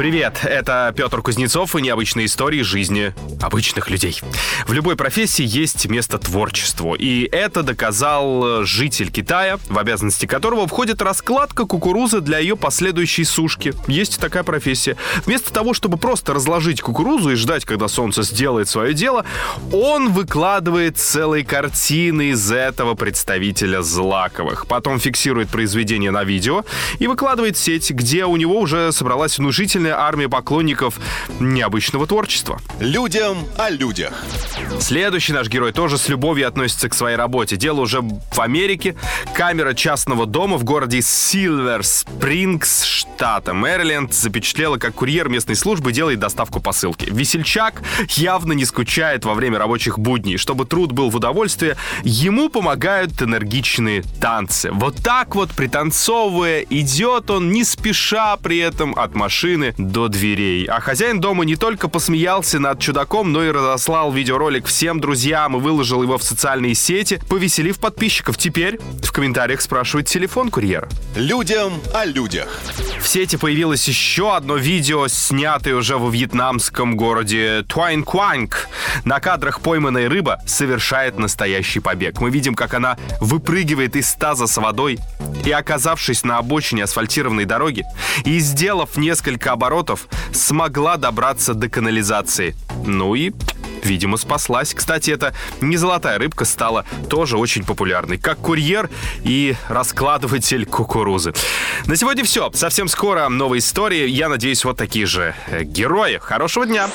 Привет, это Петр Кузнецов и необычные истории жизни обычных людей. В любой профессии есть место творчеству, и это доказал житель Китая, в обязанности которого входит раскладка кукурузы для ее последующей сушки. Есть такая профессия. Вместо того, чтобы просто разложить кукурузу и ждать, когда солнце сделает свое дело, он выкладывает целые картины из этого представителя злаковых. Потом фиксирует произведение на видео и выкладывает в сеть, где у него уже собралась внушительная армия поклонников необычного творчества. Людям о людях. Следующий наш герой тоже с любовью относится к своей работе. Дело уже в Америке. Камера частного дома в городе Силвер Спрингс, штата Мэриленд, запечатлела, как курьер местной службы делает доставку посылки. Весельчак явно не скучает во время рабочих будней. Чтобы труд был в удовольствие, ему помогают энергичные танцы. Вот так вот, пританцовывая, идет он не спеша при этом от машины до дверей. А хозяин дома не только посмеялся над чудаком, но и разослал видеоролик всем друзьям и выложил его в социальные сети, повеселив подписчиков. Теперь в комментариях спрашивают телефон курьера. Людям о людях. В сети появилось еще одно видео, снятое уже во вьетнамском городе Туайн Куанг. На кадрах пойманная рыба совершает настоящий побег. Мы видим, как она выпрыгивает из таза с водой и, оказавшись на обочине асфальтированной дороги и сделав несколько оборотов, смогла добраться до канализации. Ну и видимо, спаслась. Кстати, эта не золотая рыбка стала тоже очень популярной, как курьер и раскладыватель кукурузы. На сегодня все. Совсем скоро новые истории. Я надеюсь, вот такие же э, герои. Хорошего дня!